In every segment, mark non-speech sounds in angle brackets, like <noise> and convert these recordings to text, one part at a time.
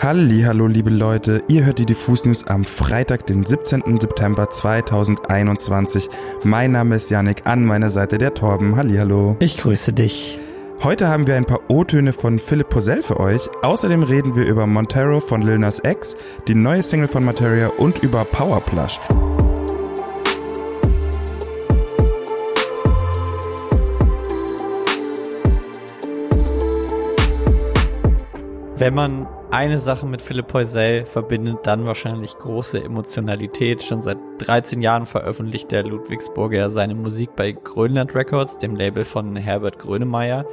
Hallo, liebe Leute, ihr hört die Diffus News am Freitag, den 17. September 2021. Mein Name ist Yannick, an meiner Seite der Torben. Hallo. Ich grüße dich. Heute haben wir ein paar O-Töne von Philipp Posell für euch. Außerdem reden wir über Montero von Lil Nas X, die neue Single von Materia und über Powerplush. Wenn man eine Sache mit Philipp Poisel verbindet, dann wahrscheinlich große Emotionalität. Schon seit 13 Jahren veröffentlicht der Ludwigsburger seine Musik bei Grönland Records, dem Label von Herbert Grönemeyer.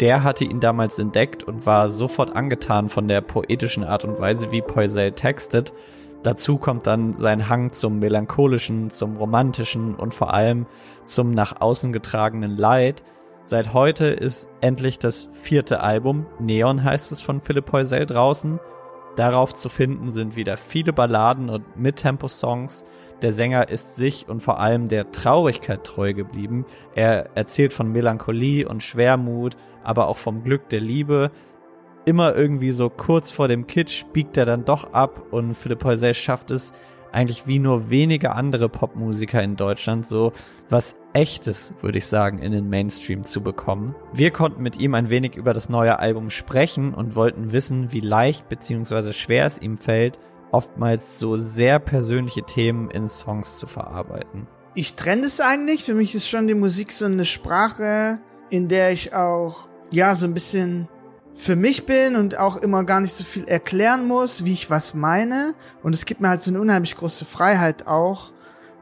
Der hatte ihn damals entdeckt und war sofort angetan von der poetischen Art und Weise, wie Poisel textet. Dazu kommt dann sein Hang zum melancholischen, zum romantischen und vor allem zum nach außen getragenen Leid – Seit heute ist endlich das vierte Album, Neon heißt es von Philipp Heusel draußen. Darauf zu finden sind wieder viele Balladen und Mittempo-Songs. Der Sänger ist sich und vor allem der Traurigkeit treu geblieben. Er erzählt von Melancholie und Schwermut, aber auch vom Glück der Liebe. Immer irgendwie so kurz vor dem Kitsch biegt er dann doch ab und Philipp Heusel schafft es, eigentlich wie nur wenige andere Popmusiker in Deutschland so was echtes, würde ich sagen, in den Mainstream zu bekommen. Wir konnten mit ihm ein wenig über das neue Album sprechen und wollten wissen, wie leicht bzw. schwer es ihm fällt, oftmals so sehr persönliche Themen in Songs zu verarbeiten. Ich trenne es eigentlich. Für mich ist schon die Musik so eine Sprache, in der ich auch ja so ein bisschen für mich bin und auch immer gar nicht so viel erklären muss, wie ich was meine. Und es gibt mir halt so eine unheimlich große Freiheit auch,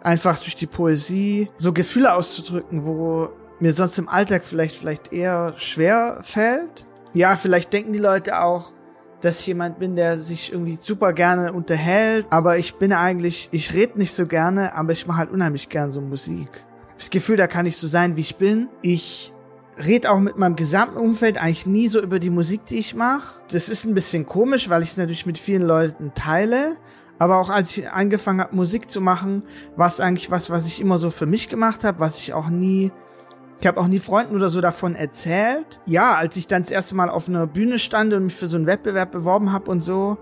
einfach durch die Poesie so Gefühle auszudrücken, wo mir sonst im Alltag vielleicht, vielleicht eher schwer fällt. Ja, vielleicht denken die Leute auch, dass ich jemand bin, der sich irgendwie super gerne unterhält, aber ich bin eigentlich, ich rede nicht so gerne, aber ich mache halt unheimlich gern so Musik. Das Gefühl, da kann ich so sein, wie ich bin. Ich rede auch mit meinem gesamten Umfeld eigentlich nie so über die Musik, die ich mache. Das ist ein bisschen komisch, weil ich es natürlich mit vielen Leuten teile. Aber auch als ich angefangen habe, Musik zu machen, war es eigentlich was, was ich immer so für mich gemacht habe, was ich auch nie, ich habe auch nie Freunden oder so davon erzählt. Ja, als ich dann das erste Mal auf einer Bühne stand und mich für so einen Wettbewerb beworben habe und so,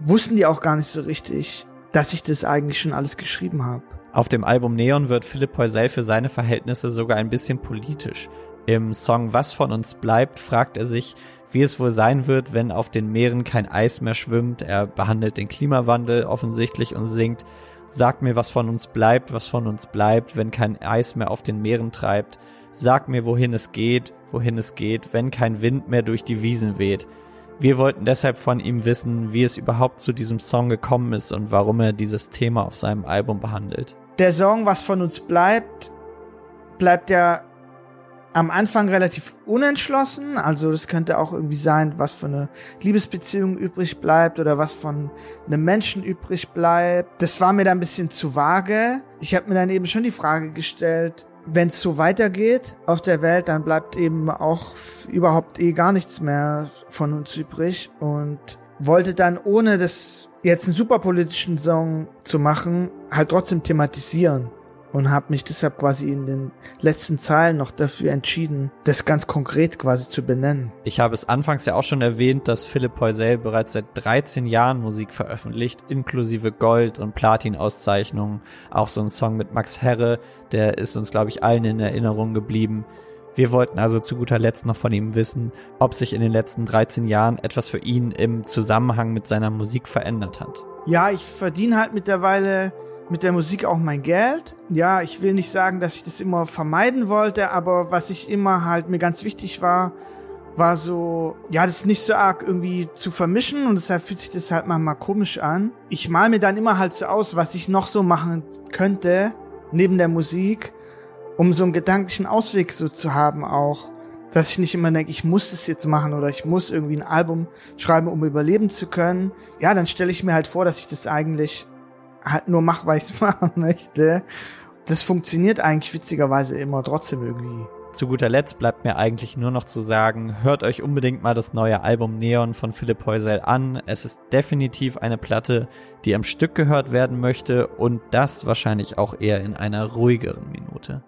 wussten die auch gar nicht so richtig, dass ich das eigentlich schon alles geschrieben habe. Auf dem Album Neon wird Philipp Poisel für seine Verhältnisse sogar ein bisschen politisch. Im Song Was von uns bleibt fragt er sich, wie es wohl sein wird, wenn auf den Meeren kein Eis mehr schwimmt. Er behandelt den Klimawandel offensichtlich und singt, Sag mir, was von uns bleibt, was von uns bleibt, wenn kein Eis mehr auf den Meeren treibt. Sag mir, wohin es geht, wohin es geht, wenn kein Wind mehr durch die Wiesen weht. Wir wollten deshalb von ihm wissen, wie es überhaupt zu diesem Song gekommen ist und warum er dieses Thema auf seinem Album behandelt. Der Song, was von uns bleibt, bleibt ja am Anfang relativ unentschlossen. Also das könnte auch irgendwie sein, was für eine Liebesbeziehung übrig bleibt oder was von einem Menschen übrig bleibt. Das war mir da ein bisschen zu vage. Ich habe mir dann eben schon die Frage gestellt, wenn es so weitergeht auf der Welt, dann bleibt eben auch überhaupt eh gar nichts mehr von uns übrig und wollte dann ohne das jetzt einen superpolitischen Song zu machen, halt trotzdem thematisieren und habe mich deshalb quasi in den letzten Zeilen noch dafür entschieden, das ganz konkret quasi zu benennen. Ich habe es anfangs ja auch schon erwähnt, dass Philipp Heusel bereits seit 13 Jahren Musik veröffentlicht, inklusive Gold- und Platin-Auszeichnungen. Auch so ein Song mit Max Herre, der ist uns, glaube ich, allen in Erinnerung geblieben. Wir wollten also zu guter Letzt noch von ihm wissen, ob sich in den letzten 13 Jahren etwas für ihn im Zusammenhang mit seiner Musik verändert hat. Ja, ich verdiene halt mittlerweile mit der Musik auch mein Geld. Ja, ich will nicht sagen, dass ich das immer vermeiden wollte, aber was ich immer halt mir ganz wichtig war, war so, ja, das nicht so arg irgendwie zu vermischen und deshalb fühlt sich das halt manchmal komisch an. Ich mal mir dann immer halt so aus, was ich noch so machen könnte, neben der Musik, um so einen gedanklichen Ausweg so zu haben auch. Dass ich nicht immer denke, ich muss das jetzt machen oder ich muss irgendwie ein Album schreiben, um überleben zu können. Ja, dann stelle ich mir halt vor, dass ich das eigentlich halt nur mach, weil ich es <laughs> machen möchte. Das funktioniert eigentlich witzigerweise immer trotzdem irgendwie. Zu guter Letzt bleibt mir eigentlich nur noch zu sagen, hört euch unbedingt mal das neue Album Neon von Philipp Heusel an. Es ist definitiv eine Platte, die am Stück gehört werden möchte und das wahrscheinlich auch eher in einer ruhigeren Minute.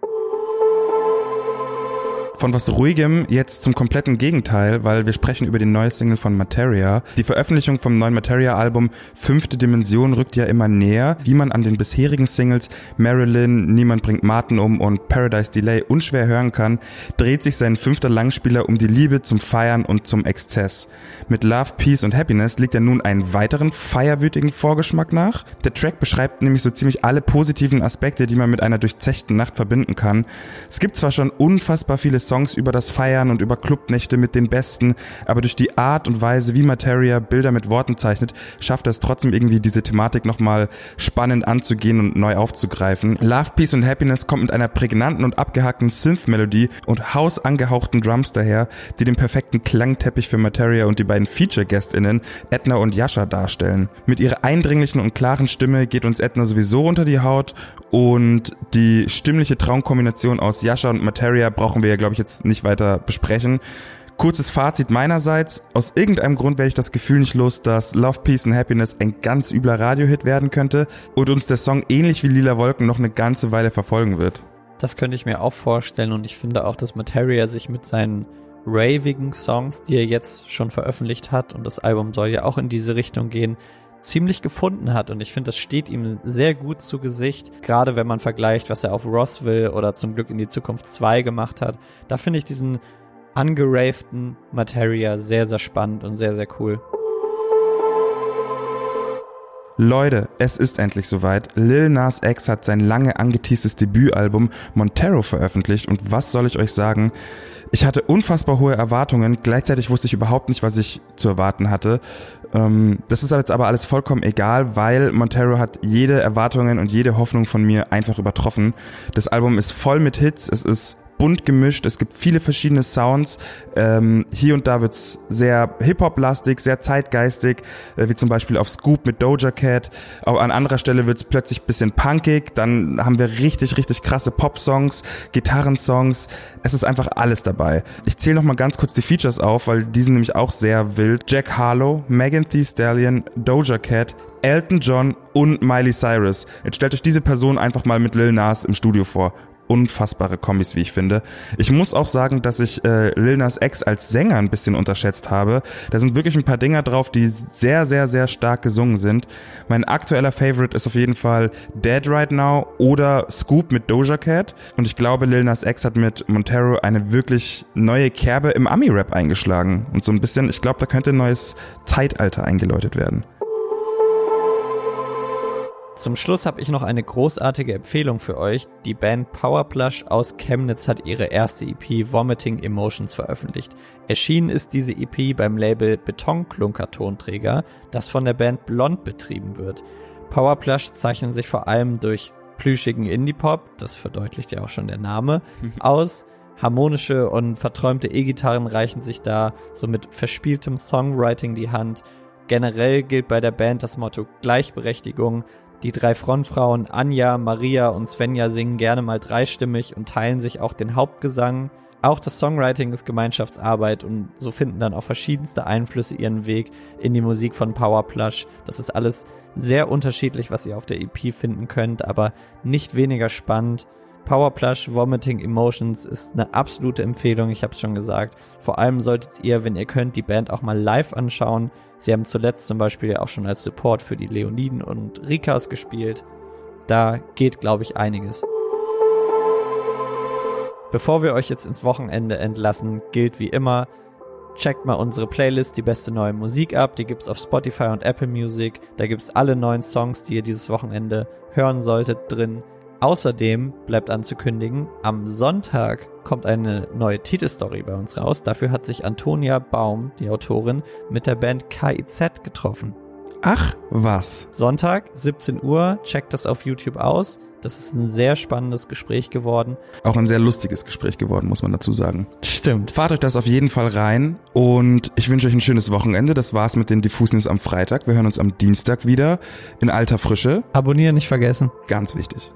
Von was ruhigem jetzt zum kompletten Gegenteil, weil wir sprechen über die neue Single von Materia. Die Veröffentlichung vom neuen Materia-Album Fünfte Dimension rückt ja immer näher, wie man an den bisherigen Singles Marilyn, Niemand bringt Martin um und Paradise Delay unschwer hören kann, dreht sich sein fünfter Langspieler um die Liebe zum Feiern und zum Exzess. Mit Love, Peace und Happiness liegt er nun einen weiteren feierwütigen Vorgeschmack nach. Der Track beschreibt nämlich so ziemlich alle positiven Aspekte, die man mit einer durchzechten Nacht verbinden kann. Es gibt zwar schon unfassbar viele Songs über das Feiern und über Clubnächte mit den Besten, aber durch die Art und Weise, wie Materia Bilder mit Worten zeichnet, schafft er es trotzdem irgendwie diese Thematik nochmal spannend anzugehen und neu aufzugreifen. Love, Peace und Happiness kommt mit einer prägnanten und abgehackten Synth-Melodie und hausangehauchten Drums daher, die den perfekten Klangteppich für Materia und die beiden Feature-GästInnen Edna und Yasha darstellen. Mit ihrer eindringlichen und klaren Stimme geht uns Edna sowieso unter die Haut und die stimmliche Traumkombination aus Yasha und Materia brauchen wir ja, glaube ich, jetzt nicht weiter besprechen. Kurzes Fazit meinerseits. Aus irgendeinem Grund werde ich das Gefühl nicht los, dass Love, Peace and Happiness ein ganz übler Radiohit werden könnte und uns der Song ähnlich wie Lila Wolken noch eine ganze Weile verfolgen wird. Das könnte ich mir auch vorstellen und ich finde auch, dass Materia sich mit seinen ravigen Songs, die er jetzt schon veröffentlicht hat, und das Album soll ja auch in diese Richtung gehen, ziemlich gefunden hat. Und ich finde, das steht ihm sehr gut zu Gesicht. Gerade wenn man vergleicht, was er auf Roswell oder zum Glück in die Zukunft 2 gemacht hat. Da finde ich diesen angeravten Materia sehr, sehr spannend und sehr, sehr cool. Leute, es ist endlich soweit. Lil Nas X hat sein lange angeteastes Debütalbum Montero veröffentlicht und was soll ich euch sagen? Ich hatte unfassbar hohe Erwartungen, gleichzeitig wusste ich überhaupt nicht, was ich zu erwarten hatte. Ähm, das ist jetzt aber alles vollkommen egal, weil Montero hat jede Erwartungen und jede Hoffnung von mir einfach übertroffen. Das Album ist voll mit Hits, es ist bunt gemischt. Es gibt viele verschiedene Sounds. Ähm, hier und da wird's sehr Hip-Hop-lastig, sehr zeitgeistig, äh, wie zum Beispiel auf Scoop mit Doja Cat. Auch an anderer Stelle wird's plötzlich bisschen punkig. Dann haben wir richtig, richtig krasse Pop-Songs, Gitarrensongs. Es ist einfach alles dabei. Ich zähle noch mal ganz kurz die Features auf, weil die sind nämlich auch sehr wild. Jack Harlow, Megan Thee Stallion, Doja Cat, Elton John und Miley Cyrus. Jetzt stellt euch diese Person einfach mal mit Lil Nas im Studio vor unfassbare Kombis, wie ich finde. Ich muss auch sagen, dass ich äh, Lil Nas X als Sänger ein bisschen unterschätzt habe. Da sind wirklich ein paar Dinger drauf, die sehr, sehr, sehr stark gesungen sind. Mein aktueller Favorite ist auf jeden Fall Dead Right Now oder Scoop mit Doja Cat. Und ich glaube, Lil Nas X hat mit Montero eine wirklich neue Kerbe im Ami-Rap eingeschlagen. Und so ein bisschen, ich glaube, da könnte ein neues Zeitalter eingeläutet werden. Zum Schluss habe ich noch eine großartige Empfehlung für euch. Die Band Powerplush aus Chemnitz hat ihre erste EP Vomiting Emotions veröffentlicht. Erschienen ist diese EP beim Label Betonklunker-Tonträger, das von der Band Blond betrieben wird. Powerplush zeichnen sich vor allem durch plüschigen Indie-Pop, das verdeutlicht ja auch schon der Name, <laughs> aus. Harmonische und verträumte E-Gitarren reichen sich da so mit verspieltem Songwriting die Hand. Generell gilt bei der Band das Motto Gleichberechtigung. Die drei Frontfrauen Anja, Maria und Svenja singen gerne mal dreistimmig und teilen sich auch den Hauptgesang. Auch das Songwriting ist Gemeinschaftsarbeit und so finden dann auch verschiedenste Einflüsse ihren Weg in die Musik von Powerplush. Das ist alles sehr unterschiedlich, was ihr auf der EP finden könnt, aber nicht weniger spannend. Powerplush Vomiting Emotions ist eine absolute Empfehlung, ich habe es schon gesagt. Vor allem solltet ihr, wenn ihr könnt, die Band auch mal live anschauen. Sie haben zuletzt zum Beispiel auch schon als Support für die Leoniden und Rikas gespielt. Da geht, glaube ich, einiges. Bevor wir euch jetzt ins Wochenende entlassen, gilt wie immer, checkt mal unsere Playlist, die beste neue Musik ab. Die gibt's auf Spotify und Apple Music. Da gibt's alle neuen Songs, die ihr dieses Wochenende hören solltet, drin. Außerdem bleibt anzukündigen, am Sonntag kommt eine neue Titelstory bei uns raus. Dafür hat sich Antonia Baum, die Autorin, mit der Band KIZ getroffen. Ach, was? Sonntag, 17 Uhr, checkt das auf YouTube aus. Das ist ein sehr spannendes Gespräch geworden. Auch ein sehr lustiges Gespräch geworden, muss man dazu sagen. Stimmt. Fahrt euch das auf jeden Fall rein und ich wünsche euch ein schönes Wochenende. Das war's mit den Diffus News am Freitag. Wir hören uns am Dienstag wieder in alter Frische. Abonnieren nicht vergessen. Ganz wichtig.